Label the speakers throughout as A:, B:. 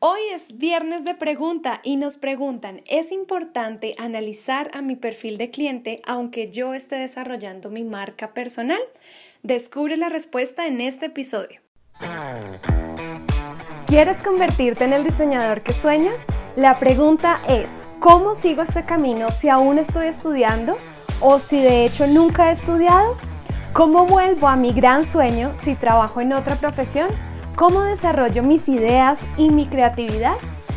A: Hoy es viernes de pregunta y nos preguntan, ¿es importante analizar a mi perfil de cliente aunque yo esté desarrollando mi marca personal? Descubre la respuesta en este episodio. ¿Quieres convertirte en el diseñador que sueñas? La pregunta es, ¿cómo sigo este camino si aún estoy estudiando o si de hecho nunca he estudiado? ¿Cómo vuelvo a mi gran sueño si trabajo en otra profesión? ¿Cómo desarrollo mis ideas y mi creatividad?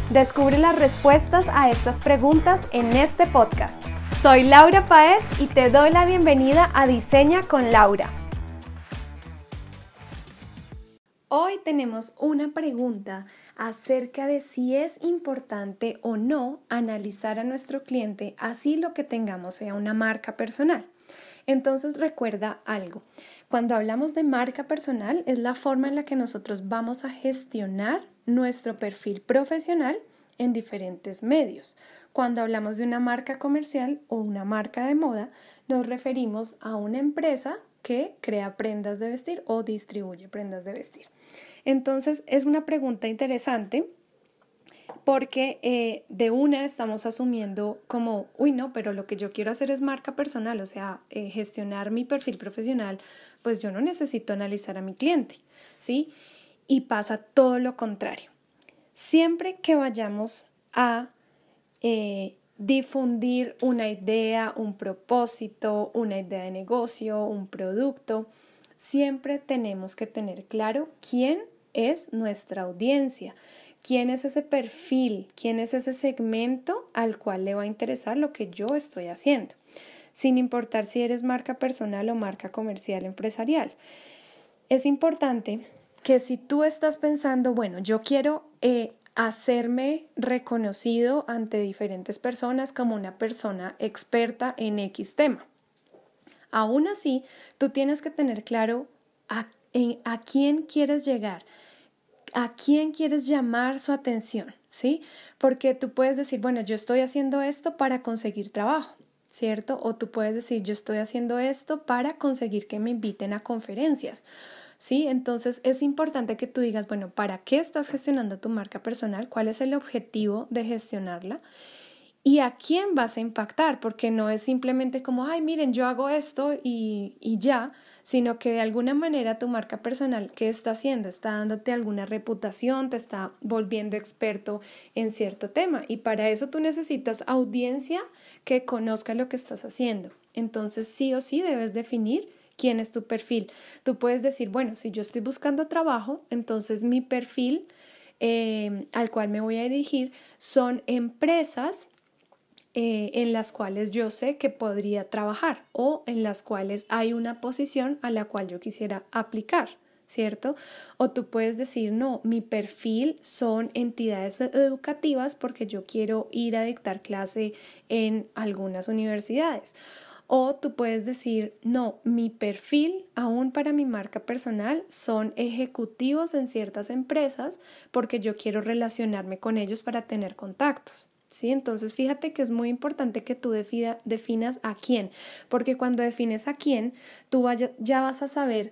A: Descubre las respuestas a estas preguntas en este podcast. Soy Laura Paez y te doy la bienvenida a Diseña con Laura. Hoy tenemos una pregunta acerca de si es importante o no analizar a nuestro cliente así lo que tengamos sea una marca personal. Entonces recuerda algo. Cuando hablamos de marca personal es la forma en la que nosotros vamos a gestionar nuestro perfil profesional en diferentes medios. Cuando hablamos de una marca comercial o una marca de moda, nos referimos a una empresa que crea prendas de vestir o distribuye prendas de vestir. Entonces es una pregunta interesante porque eh, de una estamos asumiendo como, uy, no, pero lo que yo quiero hacer es marca personal, o sea, eh, gestionar mi perfil profesional, pues yo no necesito analizar a mi cliente, ¿sí? Y pasa todo lo contrario. Siempre que vayamos a eh, difundir una idea, un propósito, una idea de negocio, un producto, siempre tenemos que tener claro quién es nuestra audiencia quién es ese perfil, quién es ese segmento al cual le va a interesar lo que yo estoy haciendo, sin importar si eres marca personal o marca comercial empresarial. Es importante que si tú estás pensando, bueno, yo quiero eh, hacerme reconocido ante diferentes personas como una persona experta en X tema. Aún así, tú tienes que tener claro a, a quién quieres llegar, a quién quieres llamar su atención, ¿sí? Porque tú puedes decir, bueno, yo estoy haciendo esto para conseguir trabajo, ¿cierto? O tú puedes decir, yo estoy haciendo esto para conseguir que me inviten a conferencias. ¿Sí? Entonces es importante que tú digas, bueno, ¿para qué estás gestionando tu marca personal? ¿Cuál es el objetivo de gestionarla? ¿Y a quién vas a impactar? Porque no es simplemente como, ay, miren, yo hago esto y, y ya, sino que de alguna manera tu marca personal, ¿qué está haciendo? Está dándote alguna reputación, te está volviendo experto en cierto tema y para eso tú necesitas audiencia que conozca lo que estás haciendo. Entonces sí o sí debes definir quién es tu perfil. Tú puedes decir, bueno, si yo estoy buscando trabajo, entonces mi perfil eh, al cual me voy a dirigir son empresas eh, en las cuales yo sé que podría trabajar o en las cuales hay una posición a la cual yo quisiera aplicar. ¿cierto? O tú puedes decir, no, mi perfil son entidades educativas porque yo quiero ir a dictar clase en algunas universidades. O tú puedes decir, no, mi perfil, aún para mi marca personal, son ejecutivos en ciertas empresas porque yo quiero relacionarme con ellos para tener contactos. ¿Sí? Entonces, fíjate que es muy importante que tú definas a quién, porque cuando defines a quién, tú ya vas a saber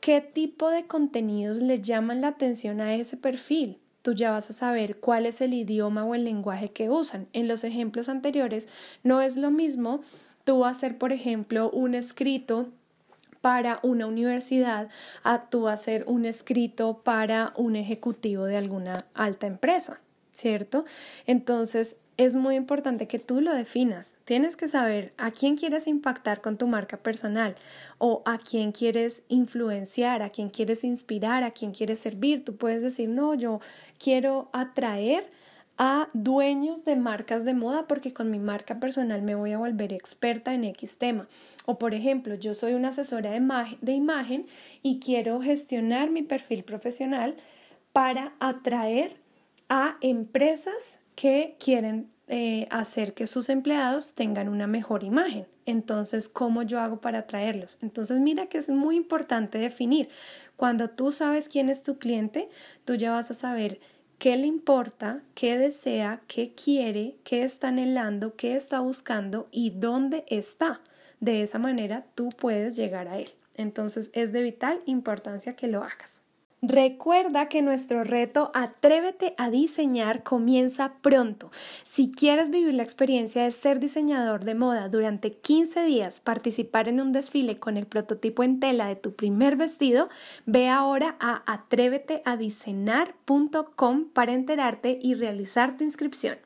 A: qué tipo de contenidos le llaman la atención a ese perfil. Tú ya vas a saber cuál es el idioma o el lenguaje que usan. En los ejemplos anteriores, no es lo mismo tú hacer, por ejemplo, un escrito para una universidad a tú hacer un escrito para un ejecutivo de alguna alta empresa. ¿Cierto? Entonces, es muy importante que tú lo definas. Tienes que saber a quién quieres impactar con tu marca personal o a quién quieres influenciar, a quién quieres inspirar, a quién quieres servir. Tú puedes decir, no, yo quiero atraer a dueños de marcas de moda porque con mi marca personal me voy a volver experta en X tema. O por ejemplo, yo soy una asesora de, de imagen y quiero gestionar mi perfil profesional para atraer a empresas que quieren eh, hacer que sus empleados tengan una mejor imagen. Entonces, ¿cómo yo hago para atraerlos? Entonces, mira que es muy importante definir. Cuando tú sabes quién es tu cliente, tú ya vas a saber qué le importa, qué desea, qué quiere, qué está anhelando, qué está buscando y dónde está. De esa manera tú puedes llegar a él. Entonces, es de vital importancia que lo hagas. Recuerda que nuestro reto Atrévete a diseñar comienza pronto. Si quieres vivir la experiencia de ser diseñador de moda durante 15 días, participar en un desfile con el prototipo en tela de tu primer vestido, ve ahora a atréveteadiseñar.com para enterarte y realizar tu inscripción.